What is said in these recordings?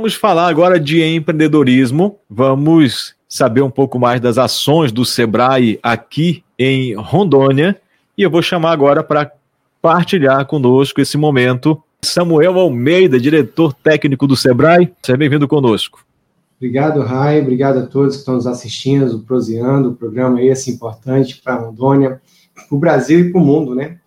vamos falar agora de empreendedorismo. Vamos saber um pouco mais das ações do Sebrae aqui em Rondônia. E eu vou chamar agora para partilhar conosco esse momento Samuel Almeida, diretor técnico do Sebrae. Seja bem-vindo conosco. Obrigado, Rai. Obrigado a todos que estão nos assistindo, proseando, o programa esse importante para Rondônia, para o Brasil e para o mundo, né?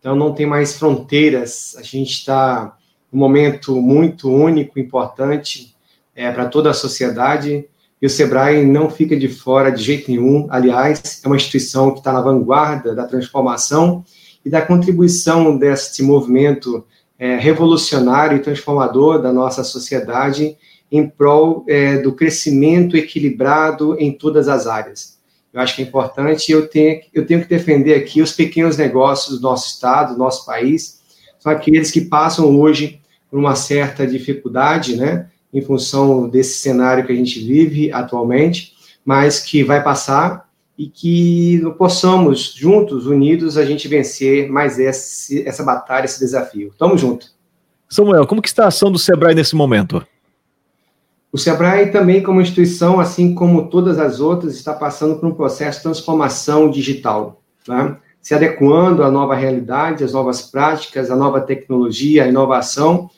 Então não tem mais fronteiras. A gente está num momento muito único, importante é, para toda a sociedade. E o Sebrae não fica de fora de jeito nenhum. Aliás, é uma instituição que está na vanguarda da transformação e da contribuição deste movimento é, revolucionário e transformador da nossa sociedade em prol é, do crescimento equilibrado em todas as áreas. Eu acho que é importante, eu tenho, eu tenho que defender aqui os pequenos negócios do nosso estado, do nosso país, são aqueles que passam hoje por uma certa dificuldade, né, em função desse cenário que a gente vive atualmente, mas que vai passar e que possamos, juntos, unidos, a gente vencer mais esse, essa batalha, esse desafio. Tamo junto. Samuel, como que está a ação do Sebrae nesse momento? O Sebrae também, como instituição, assim como todas as outras, está passando por um processo de transformação digital, tá? se adequando à nova realidade, às novas práticas, à nova tecnologia, à inovação,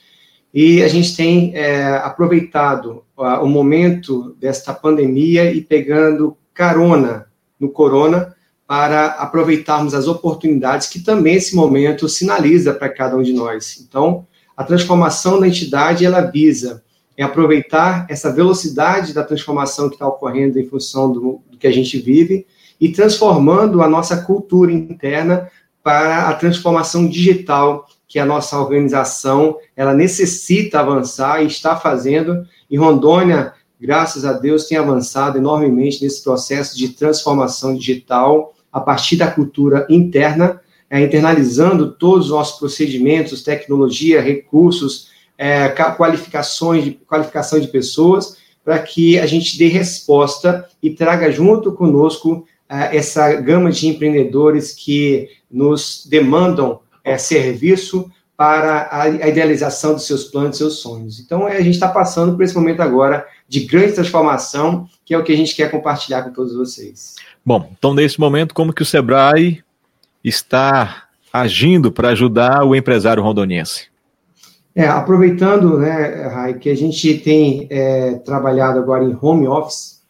e a gente tem é, aproveitado o momento desta pandemia e pegando carona no corona para aproveitarmos as oportunidades que também esse momento sinaliza para cada um de nós. Então, a transformação da entidade ela visa é aproveitar essa velocidade da transformação que está ocorrendo em função do, do que a gente vive e transformando a nossa cultura interna para a transformação digital que a nossa organização ela necessita avançar e está fazendo. E Rondônia graças a Deus, tem avançado enormemente nesse processo de transformação digital a partir da cultura interna, é, internalizando todos os nossos procedimentos, tecnologia, recursos, é, qualificações de, qualificação de pessoas, para que a gente dê resposta e traga junto conosco é, essa gama de empreendedores que nos demandam é, serviço para a, a idealização dos seus planos, dos seus sonhos. Então, é, a gente está passando por esse momento agora de grande transformação, que é o que a gente quer compartilhar com todos vocês. Bom, então nesse momento, como que o Sebrae está agindo para ajudar o empresário rondoniense? É, aproveitando, né, Rai, que a gente tem é, trabalhado agora em home office,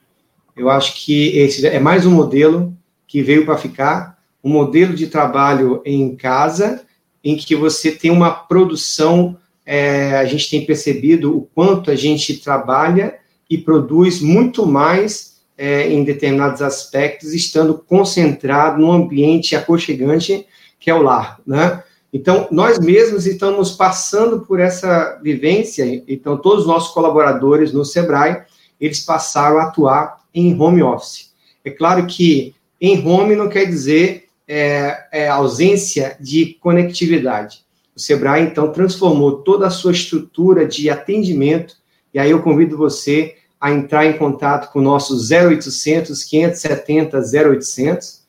eu acho que esse é mais um modelo que veio para ficar, um modelo de trabalho em casa, em que você tem uma produção, é, a gente tem percebido o quanto a gente trabalha e produz muito mais é, em determinados aspectos, estando concentrado num ambiente aconchegante que é o lar, né? Então, nós mesmos estamos passando por essa vivência, então todos os nossos colaboradores no Sebrae, eles passaram a atuar em home office. É claro que em home não quer dizer é, é, ausência de conectividade. O Sebrae, então, transformou toda a sua estrutura de atendimento, e aí eu convido você a entrar em contato com o nosso 0800 570 0800.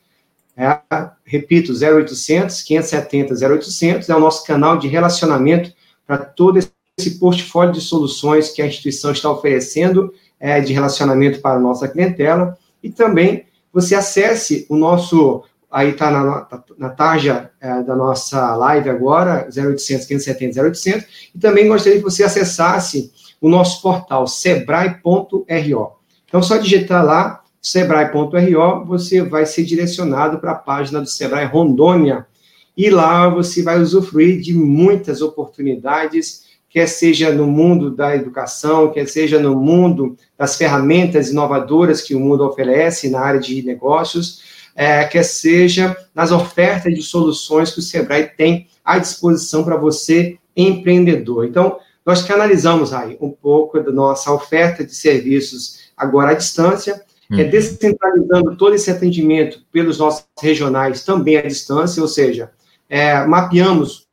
É, repito, 0800 570 0800 é o nosso canal de relacionamento para todo esse portfólio de soluções que a instituição está oferecendo é, de relacionamento para a nossa clientela. E também você acesse o nosso, aí está na, na tarja é, da nossa live agora, 0800 570 0800, e também gostaria que você acessasse o nosso portal sebrae.ro. Então, só digitar lá sebrae.ro, você vai ser direcionado para a página do Sebrae Rondônia. E lá você vai usufruir de muitas oportunidades, quer seja no mundo da educação, quer seja no mundo das ferramentas inovadoras que o mundo oferece na área de negócios, é, quer seja nas ofertas de soluções que o Sebrae tem à disposição para você, empreendedor. Então, nós canalizamos aí um pouco da nossa oferta de serviços agora à distância, é uhum. é descentralizando todo esse atendimento pelos nossos regionais também à distância, ou seja, é, mapeamos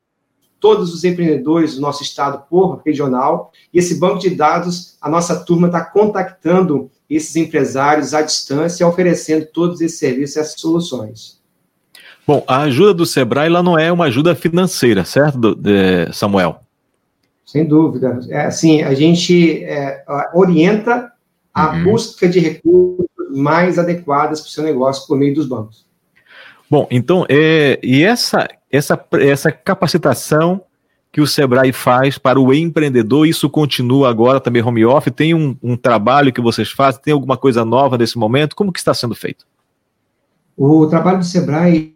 todos os empreendedores do nosso estado por regional, e esse banco de dados, a nossa turma está contactando esses empresários à distância, oferecendo todos esses serviços e essas soluções. Bom, a ajuda do Sebrae lá não é uma ajuda financeira, certo, Samuel? Sem dúvida. É, assim, a gente é, orienta a uhum. busca de recursos mais adequadas para o seu negócio por meio dos bancos. Bom, então, é, e essa, essa, essa capacitação que o Sebrae faz para o empreendedor, isso continua agora também home office? Tem um, um trabalho que vocês fazem? Tem alguma coisa nova nesse momento? Como que está sendo feito? O trabalho do Sebrae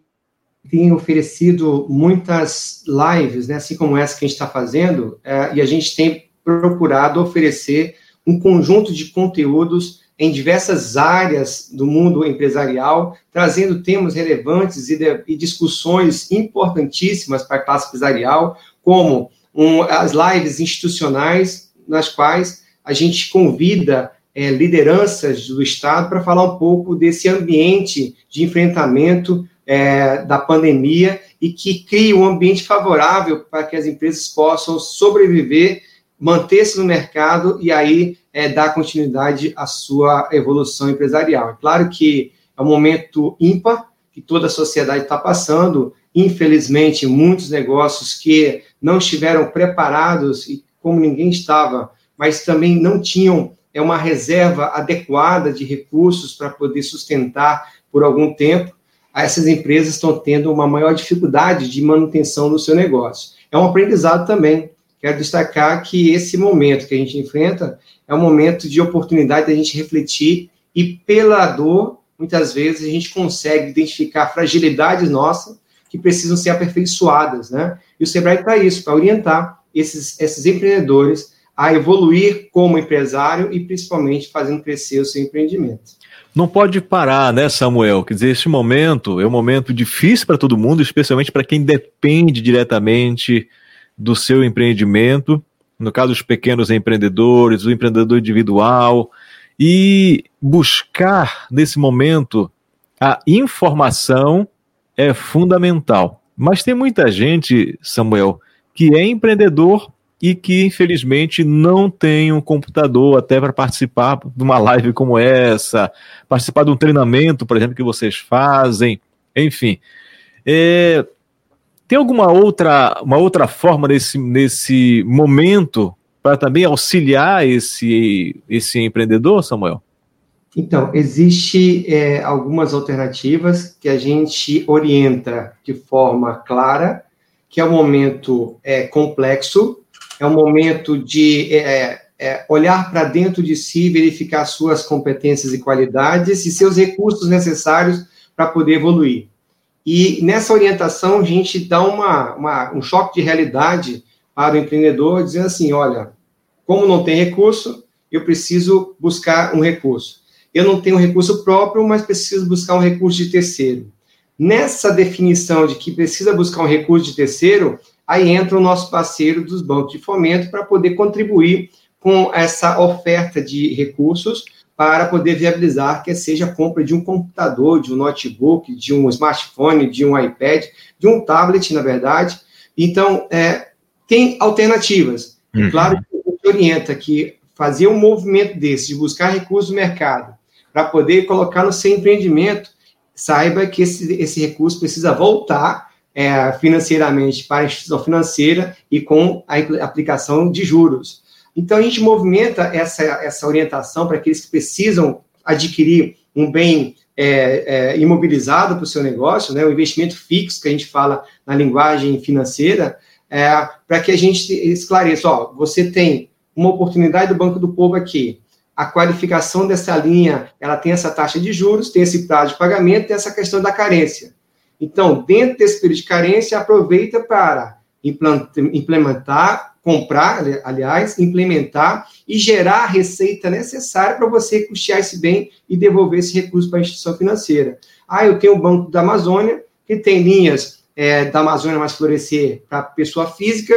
tem oferecido muitas lives, né, assim como essa que a gente está fazendo, é, e a gente tem procurado oferecer um conjunto de conteúdos em diversas áreas do mundo empresarial, trazendo temas relevantes e, de, e discussões importantíssimas para a classe empresarial, como um, as lives institucionais, nas quais a gente convida é, lideranças do Estado para falar um pouco desse ambiente de enfrentamento é, da pandemia e que cria um ambiente favorável para que as empresas possam sobreviver, manter-se no mercado e aí é, dar continuidade à sua evolução empresarial. É claro que é um momento ímpar que toda a sociedade está passando. Infelizmente, muitos negócios que não estiveram preparados e como ninguém estava, mas também não tinham é uma reserva adequada de recursos para poder sustentar por algum tempo. Essas empresas estão tendo uma maior dificuldade de manutenção do seu negócio. É um aprendizado também. Quero destacar que esse momento que a gente enfrenta é um momento de oportunidade da gente refletir e pela dor, muitas vezes a gente consegue identificar fragilidades nossas que precisam ser aperfeiçoadas, né? E o Sebrae está isso, para orientar esses, esses empreendedores a evoluir como empresário e principalmente fazendo crescer o seu empreendimento. Não pode parar, né, Samuel? Quer dizer, esse momento é um momento difícil para todo mundo, especialmente para quem depende diretamente do seu empreendimento no caso dos pequenos empreendedores, o empreendedor individual, e buscar nesse momento a informação é fundamental. Mas tem muita gente, Samuel, que é empreendedor e que infelizmente não tem um computador até para participar de uma live como essa, participar de um treinamento, por exemplo, que vocês fazem, enfim. É, tem alguma outra, uma outra forma nesse, nesse momento para também auxiliar esse, esse empreendedor, Samuel? Então, existe é, algumas alternativas que a gente orienta de forma clara, que é um momento é, complexo, é um momento de é, é olhar para dentro de si, verificar suas competências e qualidades e seus recursos necessários para poder evoluir. E nessa orientação, a gente dá uma, uma, um choque de realidade para o empreendedor, dizendo assim: olha, como não tem recurso, eu preciso buscar um recurso. Eu não tenho recurso próprio, mas preciso buscar um recurso de terceiro. Nessa definição de que precisa buscar um recurso de terceiro, aí entra o nosso parceiro dos bancos de fomento para poder contribuir com essa oferta de recursos para poder viabilizar que seja a compra de um computador, de um notebook, de um smartphone, de um iPad, de um tablet, na verdade. Então, é, tem alternativas. Uhum. Claro que orienta que fazer um movimento desse, de buscar recursos no mercado, para poder colocar no seu empreendimento, saiba que esse, esse recurso precisa voltar é, financeiramente para a instituição financeira e com a aplicação de juros. Então, a gente movimenta essa, essa orientação para aqueles que precisam adquirir um bem é, é, imobilizado para o seu negócio, né, o investimento fixo, que a gente fala na linguagem financeira, é, para que a gente esclareça, ó, você tem uma oportunidade do Banco do Povo aqui, a qualificação dessa linha, ela tem essa taxa de juros, tem esse prazo de pagamento, tem essa questão da carência. Então, dentro desse período de carência, aproveita para implementar comprar, aliás, implementar e gerar a receita necessária para você custear esse bem e devolver esse recurso para a instituição financeira. Ah, eu tenho o Banco da Amazônia, que tem linhas é, da Amazônia Mais Florescer para pessoa física,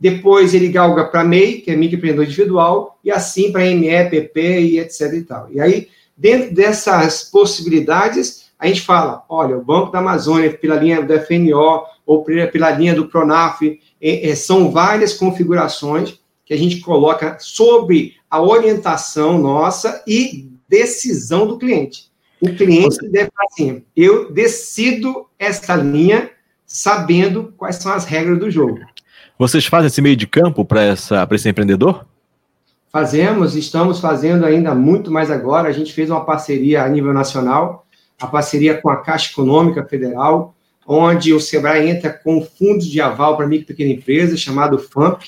depois ele galga para MEI, que é microempreendedor individual, e assim para ME, PP e etc e tal. E aí, dentro dessas possibilidades, a gente fala, olha, o Banco da Amazônia, pela linha do FNO, ou pela linha do Pronaf, é, é, são várias configurações que a gente coloca sobre a orientação nossa e decisão do cliente. O cliente Você... deve falar assim: eu decido essa linha sabendo quais são as regras do jogo. Vocês fazem esse meio de campo para esse empreendedor? Fazemos, estamos fazendo ainda muito mais agora. A gente fez uma parceria a nível nacional, a parceria com a Caixa Econômica Federal, onde o Sebrae entra com um fundo de aval para micro e pequena empresa, chamado FAMP,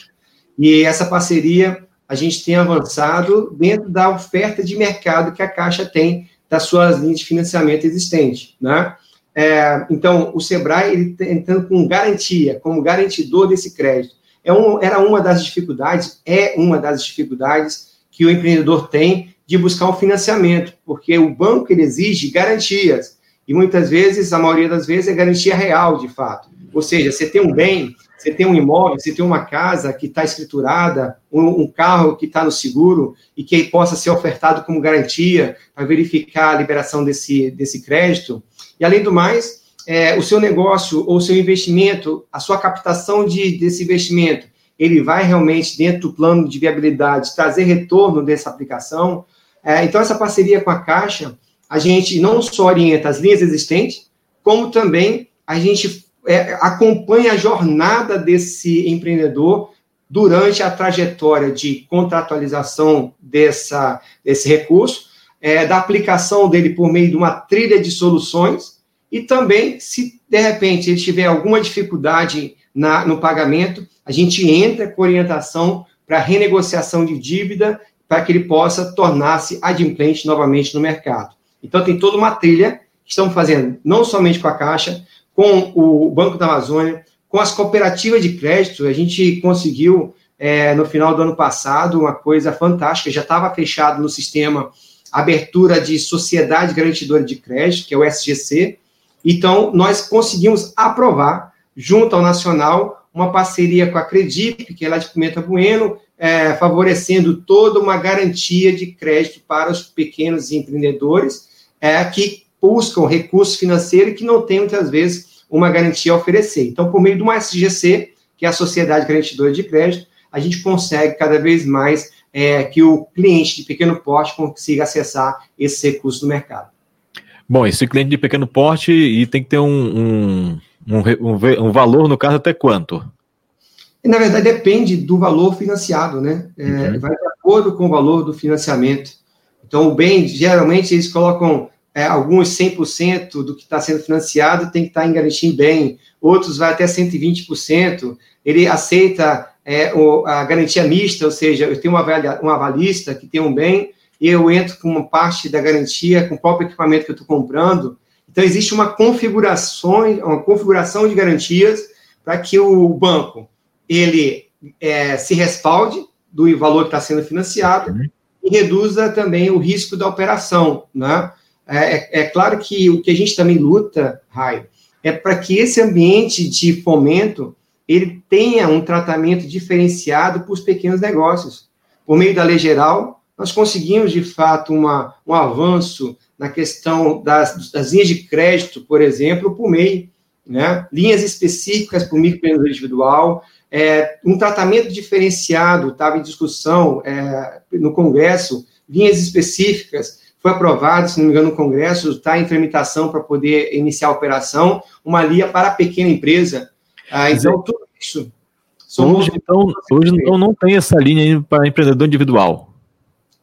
e essa parceria a gente tem avançado dentro da oferta de mercado que a Caixa tem das suas linhas de financiamento existentes, né? É, então, o Sebrae ele tá entrando com garantia, como garantidor desse crédito é um, era uma das dificuldades, é uma das dificuldades que o empreendedor tem de buscar um financiamento, porque o banco ele exige garantias, e muitas vezes, a maioria das vezes, é garantia real, de fato. Ou seja, você tem um bem, você tem um imóvel, você tem uma casa que está escriturada, um, um carro que está no seguro e que possa ser ofertado como garantia para verificar a liberação desse, desse crédito. E, além do mais, é, o seu negócio ou o seu investimento, a sua captação de, desse investimento, ele vai realmente, dentro do plano de viabilidade, trazer retorno dessa aplicação. É, então, essa parceria com a Caixa, a gente não só orienta as linhas existentes, como também a gente é, acompanha a jornada desse empreendedor durante a trajetória de contratualização dessa, desse recurso, é, da aplicação dele por meio de uma trilha de soluções, e também, se de repente ele tiver alguma dificuldade na, no pagamento, a gente entra com orientação para renegociação de dívida para que ele possa tornar-se adimplente novamente no mercado. Então, tem toda uma trilha que estamos fazendo, não somente com a Caixa, com o Banco da Amazônia, com as cooperativas de crédito. A gente conseguiu, é, no final do ano passado, uma coisa fantástica, já estava fechado no sistema abertura de Sociedade Garantidora de Crédito, que é o SGC, então, nós conseguimos aprovar, junto ao Nacional, uma parceria com a Credip, que é lá de Pimenta Bueno, é, favorecendo toda uma garantia de crédito para os pequenos empreendedores é, que buscam recurso financeiro e que não têm, muitas vezes, uma garantia a oferecer. Então, por meio de uma SGC, que é a Sociedade Garantidora de Crédito, a gente consegue cada vez mais é, que o cliente de pequeno porte consiga acessar esse recurso no mercado. Bom, esse cliente de pequeno porte e tem que ter um, um, um, um valor, no caso, até quanto? Na verdade, depende do valor financiado, né? É, uhum. Vai de acordo com o valor do financiamento. Então, o bem, geralmente, eles colocam é, alguns 100% do que está sendo financiado tem que estar tá em garantia em bem, outros vai até 120%. Ele aceita é, a garantia mista, ou seja, eu tenho uma, um avalista que tem um bem, eu entro com uma parte da garantia, com o próprio equipamento que eu estou comprando. Então, existe uma configuração, uma configuração de garantias para que o banco ele é, se respalde do valor que está sendo financiado uhum. e reduza também o risco da operação. Né? É, é, é claro que o que a gente também luta, Raio, é para que esse ambiente de fomento ele tenha um tratamento diferenciado para os pequenos negócios. Por meio da lei geral, nós conseguimos, de fato, uma, um avanço na questão das, das linhas de crédito, por exemplo, por MEI, né? linhas específicas para o microempreendedor individual, é, um tratamento diferenciado estava em discussão é, no Congresso, linhas específicas, foi aprovado, se não me engano, no Congresso, está em tramitação para poder iniciar a operação, uma linha para a pequena empresa. Ah, então, tudo isso. Hoje, então, hoje então, não tem essa linha para empreendedor individual.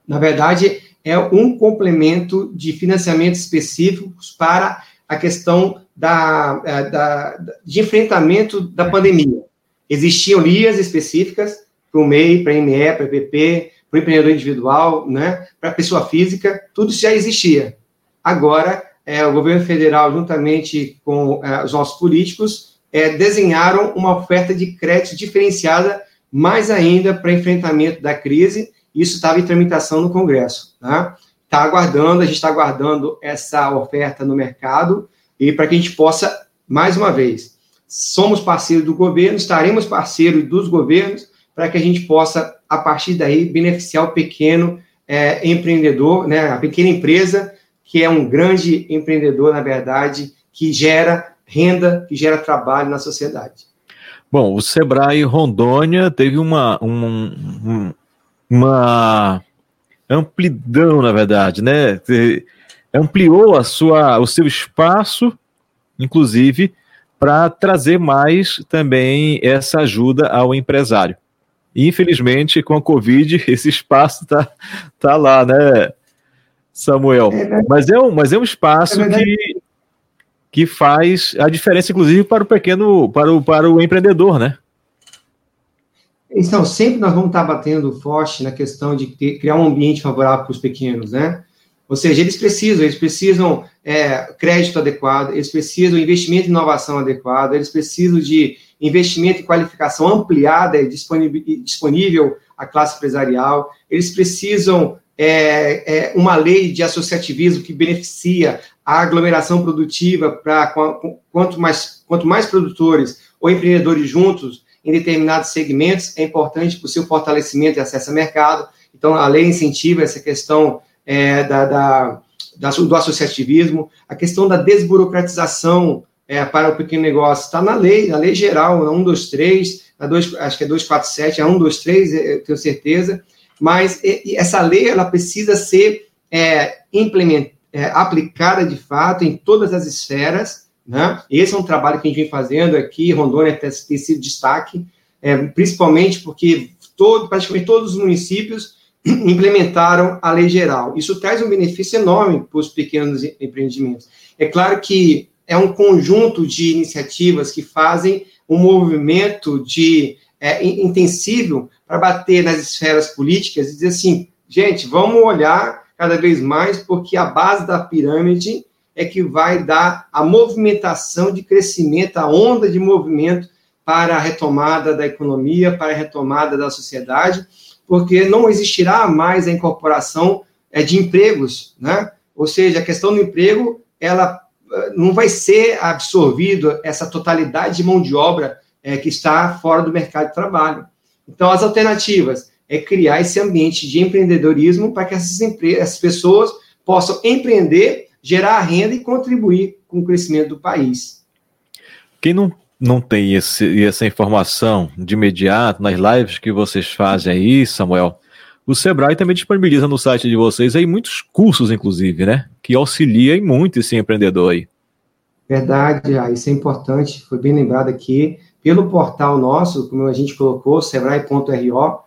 Na verdade, é um complemento de financiamento específicos para a questão da, é, da, de enfrentamento da pandemia. Existiam linhas específicas para o MEI, para a ME, para o EPP, para o empreendedor individual, né, para a pessoa física, tudo isso já existia. Agora, é, o governo federal, juntamente com é, os nossos políticos, é, desenharam uma oferta de crédito diferenciada, mais ainda para enfrentamento da crise isso estava em tramitação no Congresso. Está né? aguardando, a gente está aguardando essa oferta no mercado e para que a gente possa, mais uma vez, somos parceiros do governo, estaremos parceiros dos governos para que a gente possa, a partir daí, beneficiar o pequeno é, empreendedor, né, a pequena empresa, que é um grande empreendedor, na verdade, que gera renda, que gera trabalho na sociedade. Bom, o Sebrae Rondônia teve uma, um, uma amplidão, na verdade, né? Ampliou a sua, o seu espaço, inclusive, para trazer mais também essa ajuda ao empresário. Infelizmente, com a Covid, esse espaço está tá lá, né, Samuel? É mas, é um, mas é um espaço é que, que faz a diferença, inclusive, para o pequeno, para o, para o empreendedor, né? Então, sempre nós vamos estar batendo forte na questão de criar um ambiente favorável para os pequenos, né? Ou seja, eles precisam, eles precisam é, crédito adequado, eles precisam investimento em inovação adequado, eles precisam de investimento em qualificação ampliada e disponível, disponível à classe empresarial, eles precisam é, é, uma lei de associativismo que beneficia a aglomeração produtiva para quanto mais, quanto mais produtores ou empreendedores juntos em determinados segmentos, é importante para o seu fortalecimento e acesso ao mercado. Então, a lei incentiva essa questão é, da, da, da, do associativismo, a questão da desburocratização é, para o pequeno negócio está na lei, na lei geral, na 123, na 2, acho que é 247, a 123, eu tenho certeza, mas essa lei ela precisa ser é, implementada, é, aplicada de fato em todas as esferas, né? Esse é um trabalho que a gente vem fazendo aqui, Rondônia tem, tem sido destaque, é, principalmente porque todo, praticamente todos os municípios implementaram a lei geral. Isso traz um benefício enorme para os pequenos empreendimentos. É claro que é um conjunto de iniciativas que fazem um movimento de é, intensivo para bater nas esferas políticas e dizer assim, gente, vamos olhar cada vez mais, porque a base da pirâmide é que vai dar a movimentação de crescimento, a onda de movimento para a retomada da economia, para a retomada da sociedade, porque não existirá mais a incorporação é, de empregos, né? Ou seja, a questão do emprego, ela eh, não vai ser absorvido essa totalidade de mão de obra é, que está fora do mercado de trabalho. Então, as alternativas é criar esse ambiente de empreendedorismo para que essas, essas pessoas possam empreender, gerar renda e contribuir com o crescimento do país. Quem não não tem esse, essa informação de imediato nas lives que vocês fazem aí, Samuel, o Sebrae também disponibiliza no site de vocês aí muitos cursos, inclusive, né? Que auxiliam muito esse empreendedor aí. Verdade, ah, isso é importante, foi bem lembrado aqui. Pelo portal nosso, como a gente colocou, sebrae.ro,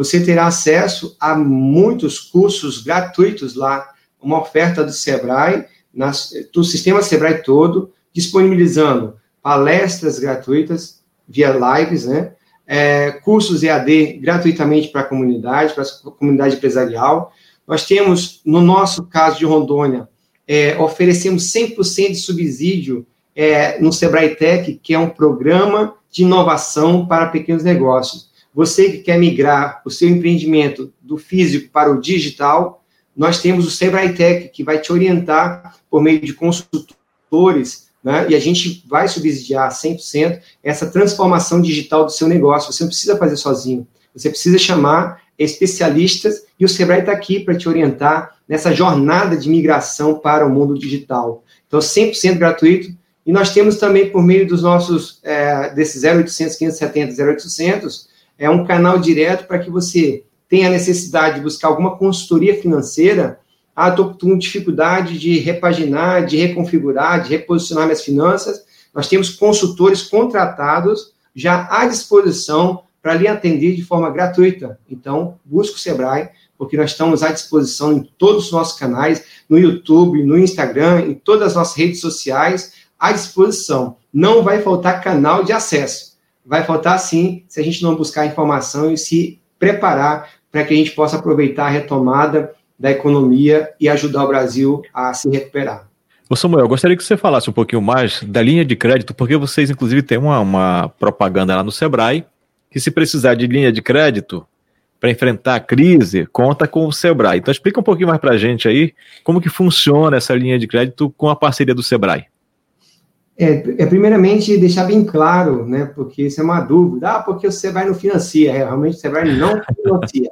você terá acesso a muitos cursos gratuitos lá, uma oferta do Sebrae, nas, do sistema Sebrae todo, disponibilizando palestras gratuitas via lives, né? É, cursos EAD gratuitamente para a comunidade, para a comunidade empresarial. Nós temos, no nosso caso de Rondônia, é, oferecemos 100% de subsídio é, no Sebrae Tech, que é um programa de inovação para pequenos negócios. Você que quer migrar o seu empreendimento do físico para o digital, nós temos o Sebrae Tech, que vai te orientar por meio de consultores né? e a gente vai subsidiar 100% essa transformação digital do seu negócio. Você não precisa fazer sozinho, você precisa chamar especialistas e o Sebrae está aqui para te orientar nessa jornada de migração para o mundo digital. Então, 100% gratuito. E nós temos também, por meio dos nossos, é, desses 0800 570 0800, é um canal direto para que você tenha a necessidade de buscar alguma consultoria financeira ah, estou com dificuldade de repaginar, de reconfigurar, de reposicionar minhas finanças. Nós temos consultores contratados já à disposição para lhe atender de forma gratuita. Então, busque o Sebrae, porque nós estamos à disposição em todos os nossos canais, no YouTube, no Instagram, em todas as nossas redes sociais, à disposição. Não vai faltar canal de acesso. Vai faltar sim, se a gente não buscar informação e se preparar para que a gente possa aproveitar a retomada da economia e ajudar o Brasil a se recuperar. Ô Samuel, gostaria que você falasse um pouquinho mais da linha de crédito, porque vocês, inclusive, têm uma, uma propaganda lá no Sebrae, que se precisar de linha de crédito para enfrentar a crise, conta com o Sebrae. Então explica um pouquinho mais para a gente aí como que funciona essa linha de crédito com a parceria do Sebrae. É, é, primeiramente deixar bem claro, né, porque isso é uma dúvida, ah, porque o Sebrae não financia, é, realmente o Sebrae não financia.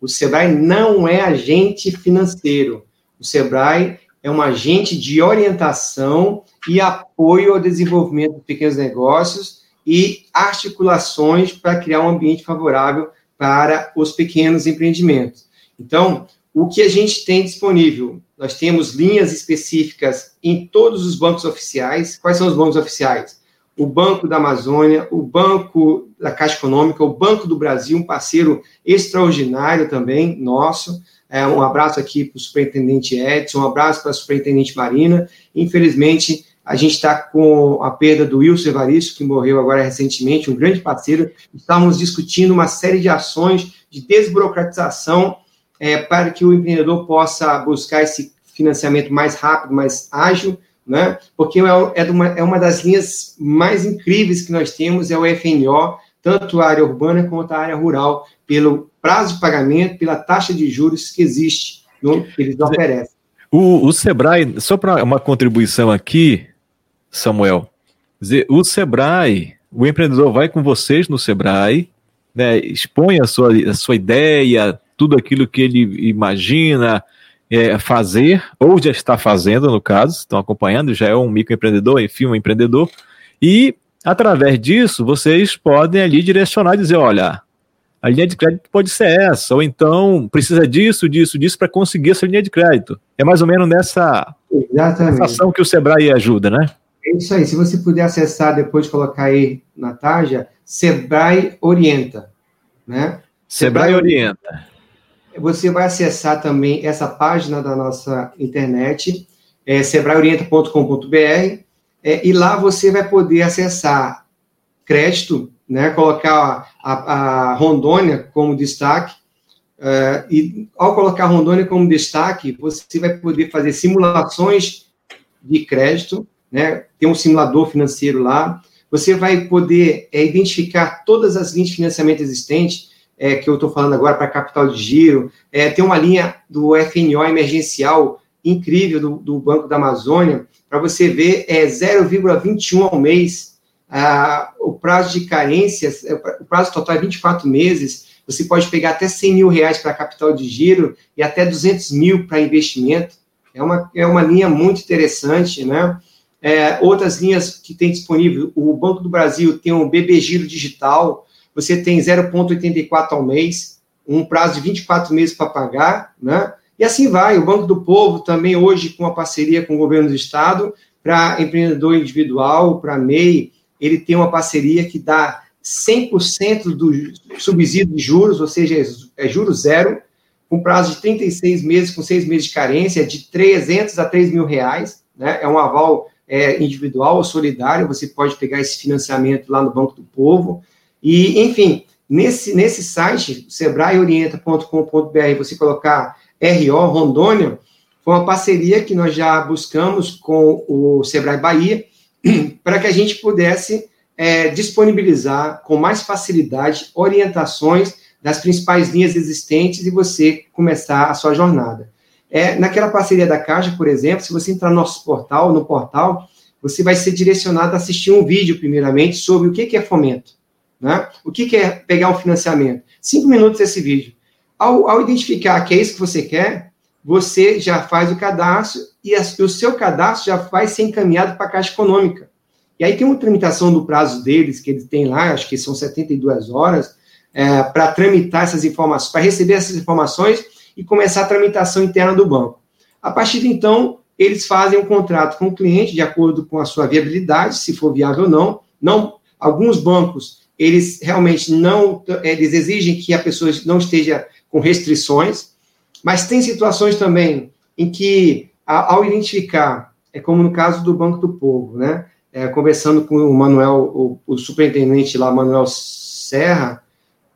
O Sebrae não é agente financeiro. O Sebrae é um agente de orientação e apoio ao desenvolvimento de pequenos negócios e articulações para criar um ambiente favorável para os pequenos empreendimentos. Então, o que a gente tem disponível? Nós temos linhas específicas em todos os bancos oficiais. Quais são os bancos oficiais? o Banco da Amazônia, o Banco da Caixa Econômica, o Banco do Brasil, um parceiro extraordinário também nosso. É, um abraço aqui para o superintendente Edson, um abraço para a superintendente Marina. Infelizmente, a gente está com a perda do Wilson Evaristo, que morreu agora recentemente, um grande parceiro. Estávamos discutindo uma série de ações de desburocratização é, para que o empreendedor possa buscar esse financiamento mais rápido, mais ágil, né? porque é, é, uma, é uma das linhas mais incríveis que nós temos, é o FNO, tanto a área urbana quanto a área rural, pelo prazo de pagamento, pela taxa de juros que existe, no, que eles oferecem. O, o Sebrae, só para uma contribuição aqui, Samuel, o Sebrae, o empreendedor vai com vocês no Sebrae, né, expõe a sua, a sua ideia, tudo aquilo que ele imagina, é, fazer, ou já está fazendo, no caso, estão acompanhando, já é um microempreendedor, enfim, um empreendedor, e através disso vocês podem ali direcionar e dizer: olha, a linha de crédito pode ser essa, ou então precisa disso, disso, disso para conseguir essa linha de crédito. É mais ou menos nessa, nessa ação que o Sebrae ajuda, né? É isso aí. Se você puder acessar depois de colocar aí na tarja, Sebrae Orienta, né? Sebrae, Sebrae Orienta. Você vai acessar também essa página da nossa internet, é, sebraeorienta.com.br, é, e lá você vai poder acessar crédito, né, colocar a, a Rondônia como destaque, é, e ao colocar Rondônia como destaque, você vai poder fazer simulações de crédito, né, tem um simulador financeiro lá, você vai poder é, identificar todas as linhas de financiamento existentes, é, que eu estou falando agora para capital de giro, é, tem uma linha do FNO emergencial incrível do, do Banco da Amazônia, para você ver, é 0,21 ao mês, ah, o prazo de carências, é, o prazo total é 24 meses, você pode pegar até 100 mil reais para capital de giro e até 200 mil para investimento, é uma, é uma linha muito interessante, né? É, outras linhas que tem disponível, o Banco do Brasil tem um BB Giro Digital, você tem 0,84 ao mês, um prazo de 24 meses para pagar, né? E assim vai. O Banco do Povo também hoje com a parceria com o governo do estado para empreendedor individual, para MEI, ele tem uma parceria que dá 100% do subsídio de juros, ou seja, é juros zero, com prazo de 36 meses, com seis meses de carência, de 300 a 3 mil reais, né? É um aval é, individual ou solidário, você pode pegar esse financiamento lá no Banco do Povo. E, enfim, nesse, nesse site, sebraeorienta.com.br, você colocar RO Rondônia, foi uma parceria que nós já buscamos com o Sebrae Bahia, para que a gente pudesse é, disponibilizar com mais facilidade orientações das principais linhas existentes e você começar a sua jornada. É, naquela parceria da Caixa, por exemplo, se você entrar no nosso portal, no portal, você vai ser direcionado a assistir um vídeo, primeiramente, sobre o que é fomento. Né? O que, que é pegar um financiamento? Cinco minutos esse vídeo. Ao, ao, identificar que é isso que você quer, você já faz o cadastro e a, o seu cadastro já vai ser encaminhado para a Caixa Econômica. E aí tem uma tramitação do prazo deles, que eles têm lá, acho que são 72 horas, é, para tramitar essas informações, para receber essas informações e começar a tramitação interna do banco. A partir de então, eles fazem um contrato com o cliente de acordo com a sua viabilidade, se for viável ou não. não alguns bancos eles realmente não, eles exigem que a pessoa não esteja com restrições, mas tem situações também em que, ao identificar, é como no caso do Banco do Povo, né? É, conversando com o Manuel, o, o, superintendente lá, Manuel Serra,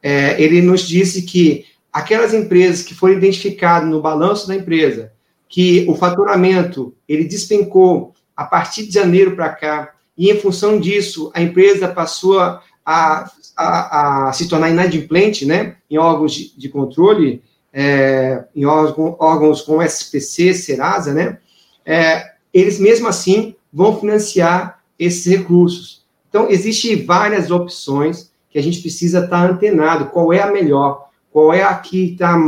é, ele nos disse que aquelas empresas que foram identificadas no balanço da empresa, que o faturamento ele despencou a partir de janeiro para cá, e em função disso a empresa passou a a, a, a se tornar inadimplente né, em órgãos de, de controle, é, em órgãos, órgãos como SPC, Serasa, né, é, eles mesmo assim vão financiar esses recursos. Então, existem várias opções que a gente precisa estar antenado. Qual é a melhor? Qual é a que está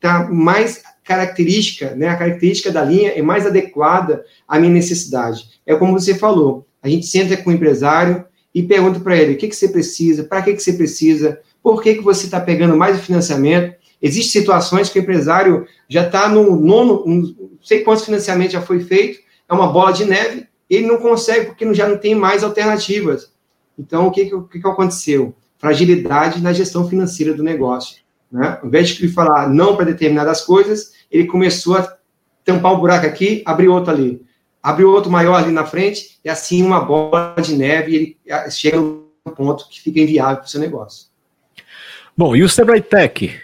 tá mais característica, né? A característica da linha é mais adequada à minha necessidade. É como você falou, a gente senta com o empresário, e pergunta para ele o que, que você precisa, para que, que você precisa, por que, que você está pegando mais o financiamento. Existem situações que o empresário já está no nono, não sei quantos financiamentos já foi feito, é uma bola de neve, ele não consegue porque já não tem mais alternativas. Então, o que, que, que aconteceu? Fragilidade na gestão financeira do negócio. Né? Ao invés de falar não para determinadas coisas, ele começou a tampar um buraco aqui, abrir outro ali. Abriu outro maior ali na frente, e assim uma bola de neve, e ele chega no ponto que fica inviável para o seu negócio. Bom, e o Sebrae Tech?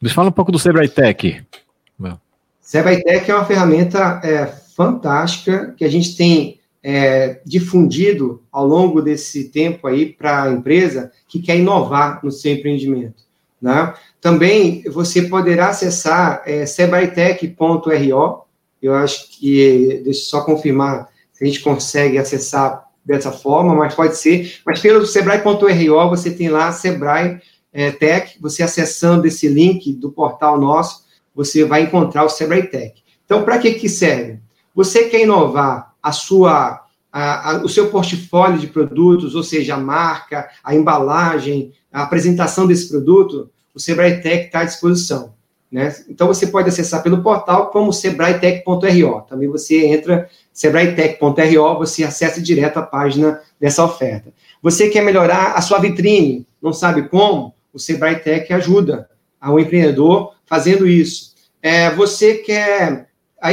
Me fala um pouco do. Sebrae Tech é uma ferramenta é, fantástica que a gente tem é, difundido ao longo desse tempo aí para a empresa que quer inovar no seu empreendimento. Né? Também você poderá acessar é, sebraetech.ro, eu acho que, deixa eu só confirmar se a gente consegue acessar dessa forma, mas pode ser, mas pelo sebrae.ro você tem lá Sebrae é, Tech, você acessando esse link do portal nosso, você vai encontrar o Sebrae Tech. Então, para que que serve? Você quer inovar a sua, a, a, o seu portfólio de produtos, ou seja, a marca, a embalagem, a apresentação desse produto, o Sebrae Tech está à disposição. Né? Então, você pode acessar pelo portal como sebraetech.ro. Também você entra sebraetech.ro, você acessa direto a página dessa oferta. Você quer melhorar a sua vitrine, não sabe como? O Sebrae Tech ajuda ao empreendedor fazendo isso. É, você quer,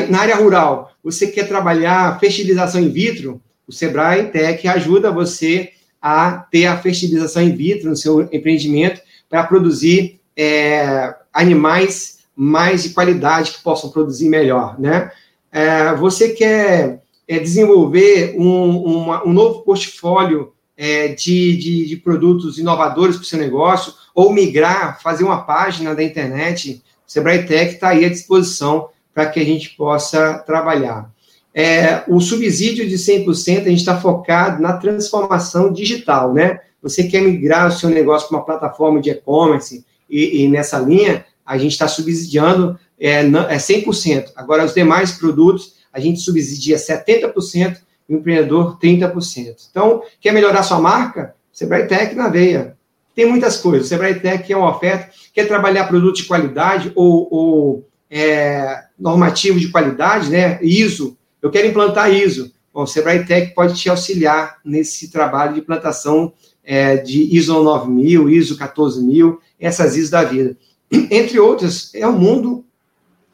na área rural, você quer trabalhar fertilização in vitro, o Sebrae Tech ajuda você a ter a fertilização in vitro no seu empreendimento para produzir é, animais mais de qualidade que possam produzir melhor, né? É, você quer é, desenvolver um, uma, um, novo portfólio é, de, de, de, produtos inovadores para o seu negócio, ou migrar, fazer uma página da internet, o Sebrae Tech está aí à disposição para que a gente possa trabalhar. É, o subsídio de 100%, a gente está focado na transformação digital, né? Você quer migrar o seu negócio para uma plataforma de e-commerce e, e, nessa linha, a gente está subsidiando é, é 100%. Agora, os demais produtos, a gente subsidia 70% e o empreendedor 30%. Então, quer melhorar sua marca? Sebrae Tech na veia. Tem muitas coisas. Sebrae Tech é uma oferta. Quer trabalhar produtos de qualidade ou, ou é, normativo de qualidade, né? ISO. Eu quero implantar ISO. Bom, o Sebrae Tech pode te auxiliar nesse trabalho de implantação é, de ISO 9000, ISO 14000, essas ISO da vida. Entre outras, é o mundo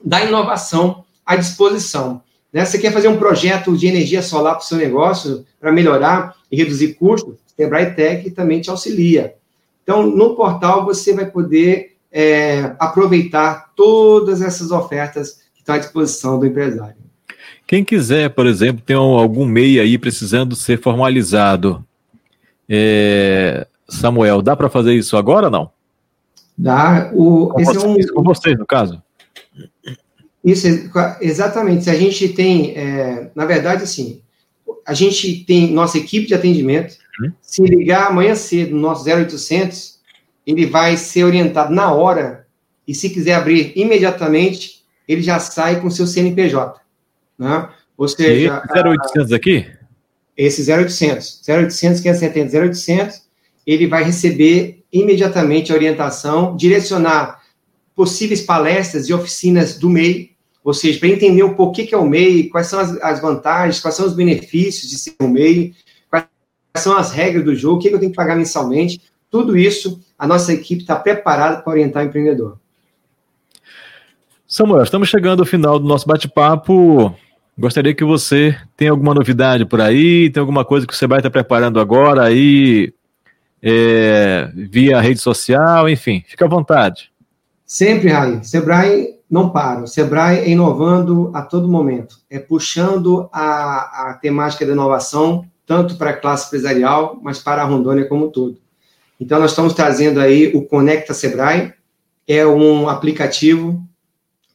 da inovação à disposição. Né? Você quer fazer um projeto de energia solar para o seu negócio, para melhorar e reduzir custos? Sebrae Tech também te auxilia. Então, no portal, você vai poder é, aproveitar todas essas ofertas que estão à disposição do empresário. Quem quiser, por exemplo, tem algum MEI aí precisando ser formalizado, é, Samuel, dá para fazer isso agora ou não? Dá. O, com, esse vocês, é um, com vocês, no caso? Isso, exatamente. Se a gente tem, é, na verdade, assim, a gente tem nossa equipe de atendimento. Uhum. Se ligar amanhã cedo no nosso 0800, ele vai ser orientado na hora. E se quiser abrir imediatamente, ele já sai com seu CNPJ. Né? Ou seja. E 0800 aqui? esse 0800, 0800 570 0800, ele vai receber imediatamente a orientação, direcionar possíveis palestras e oficinas do MEI, ou seja, para entender um pouco o que é o MEI, quais são as, as, vantagens, quais são os benefícios de ser um MEI, quais são as regras do jogo, o que, que eu tenho que pagar mensalmente, tudo isso a nossa equipe está preparada para orientar o empreendedor. Samuel, estamos chegando ao final do nosso bate-papo. Gostaria que você tenha alguma novidade por aí, tem alguma coisa que você vai estar preparando agora aí, é, via rede social, enfim, fica à vontade. Sempre, Rai. Sebrae não para. O Sebrae é inovando a todo momento. É puxando a, a temática da inovação, tanto para a classe empresarial, mas para a Rondônia como um todo. Então, nós estamos trazendo aí o Conecta Sebrae, é um aplicativo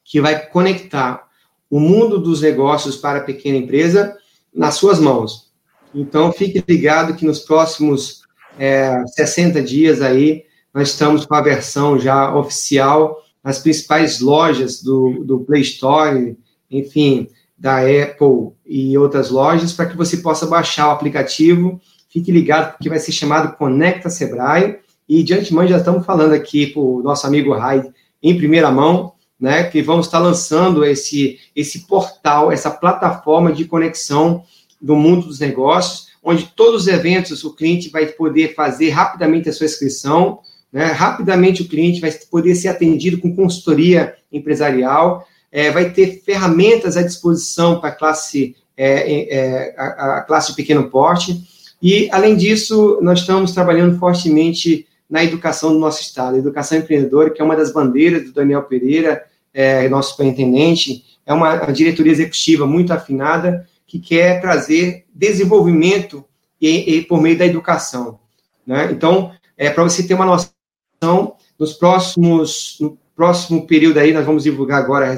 que vai conectar o mundo dos negócios para a pequena empresa nas suas mãos. Então, fique ligado que nos próximos é, 60 dias aí, nós estamos com a versão já oficial nas principais lojas do, do Play Store, enfim, da Apple e outras lojas, para que você possa baixar o aplicativo. Fique ligado, porque vai ser chamado Conecta Sebrae. E de antemão já estamos falando aqui para o nosso amigo Rai em primeira mão, né, que vamos estar lançando esse, esse portal, essa plataforma de conexão do mundo dos negócios, onde todos os eventos o cliente vai poder fazer rapidamente a sua inscrição, né? rapidamente o cliente vai poder ser atendido com consultoria empresarial, é, vai ter ferramentas à disposição para a classe, é, é, a, a classe de pequeno porte, e, além disso, nós estamos trabalhando fortemente na educação do nosso Estado, a educação empreendedora, que é uma das bandeiras do Daniel Pereira, é, nosso superintendente, é uma diretoria executiva muito afinada, que quer trazer desenvolvimento e, e por meio da educação. Né? Então, é, para você ter uma noção, nos próximos, no próximo período aí, nós vamos divulgar agora,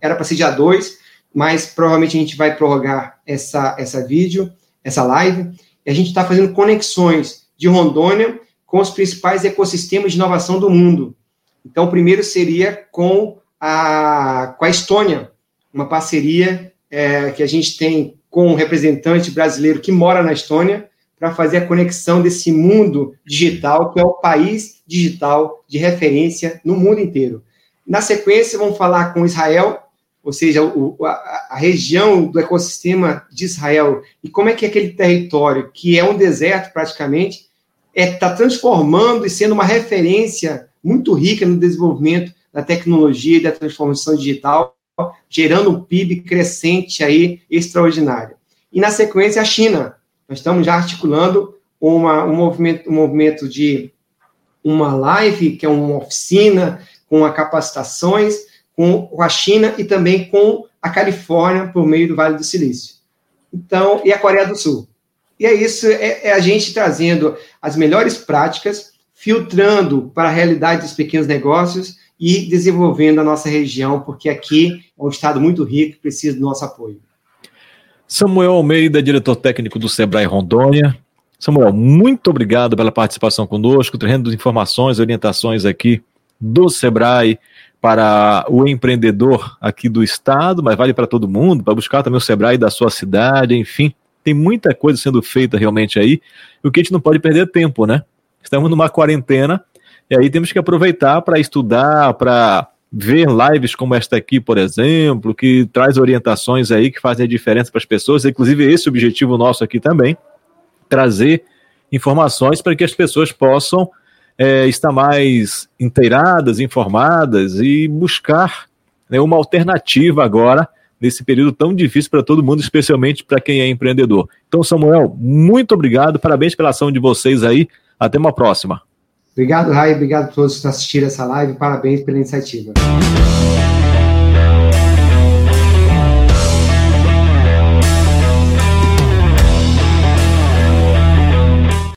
era para ser dia 2, mas provavelmente a gente vai prorrogar essa, essa vídeo, essa live, e a gente está fazendo conexões de Rondônia com os principais ecossistemas de inovação do mundo. Então, o primeiro seria com a, com a Estônia, uma parceria é, que a gente tem com um representante brasileiro que mora na Estônia, para fazer a conexão desse mundo digital, que é o país digital de referência no mundo inteiro. Na sequência, vamos falar com Israel, ou seja, o, a, a, região do ecossistema de Israel, e como é que aquele território, que é um deserto praticamente, está é, tá transformando e sendo uma referência muito rica no desenvolvimento da tecnologia e da transformação digital, gerando um PIB crescente aí extraordinário. E na sequência, a China. Nós estamos já articulando uma, um, movimento, um movimento de uma live, que é uma oficina com capacitações com a China e também com a Califórnia por meio do Vale do Silício. Então, e a Coreia do Sul. E é isso, é, é a gente trazendo as melhores práticas, filtrando para a realidade dos pequenos negócios e desenvolvendo a nossa região, porque aqui é um estado muito rico e precisa do nosso apoio. Samuel Almeida, diretor técnico do Sebrae Rondônia. Samuel, muito obrigado pela participação conosco, trazendo informações, orientações aqui do Sebrae para o empreendedor aqui do estado, mas vale para todo mundo, para buscar também o Sebrae da sua cidade, enfim, tem muita coisa sendo feita realmente aí, o que a gente não pode perder tempo, né? Estamos numa quarentena, e aí temos que aproveitar para estudar, para ver lives como esta aqui, por exemplo, que traz orientações aí que fazem a diferença para as pessoas, inclusive esse objetivo nosso aqui também, trazer informações para que as pessoas possam é, estar mais inteiradas, informadas e buscar né, uma alternativa agora nesse período tão difícil para todo mundo, especialmente para quem é empreendedor. Então, Samuel, muito obrigado, parabéns pela ação de vocês aí, até uma próxima. Obrigado, Rai. Obrigado a todos que assistiram essa live. Parabéns pela iniciativa.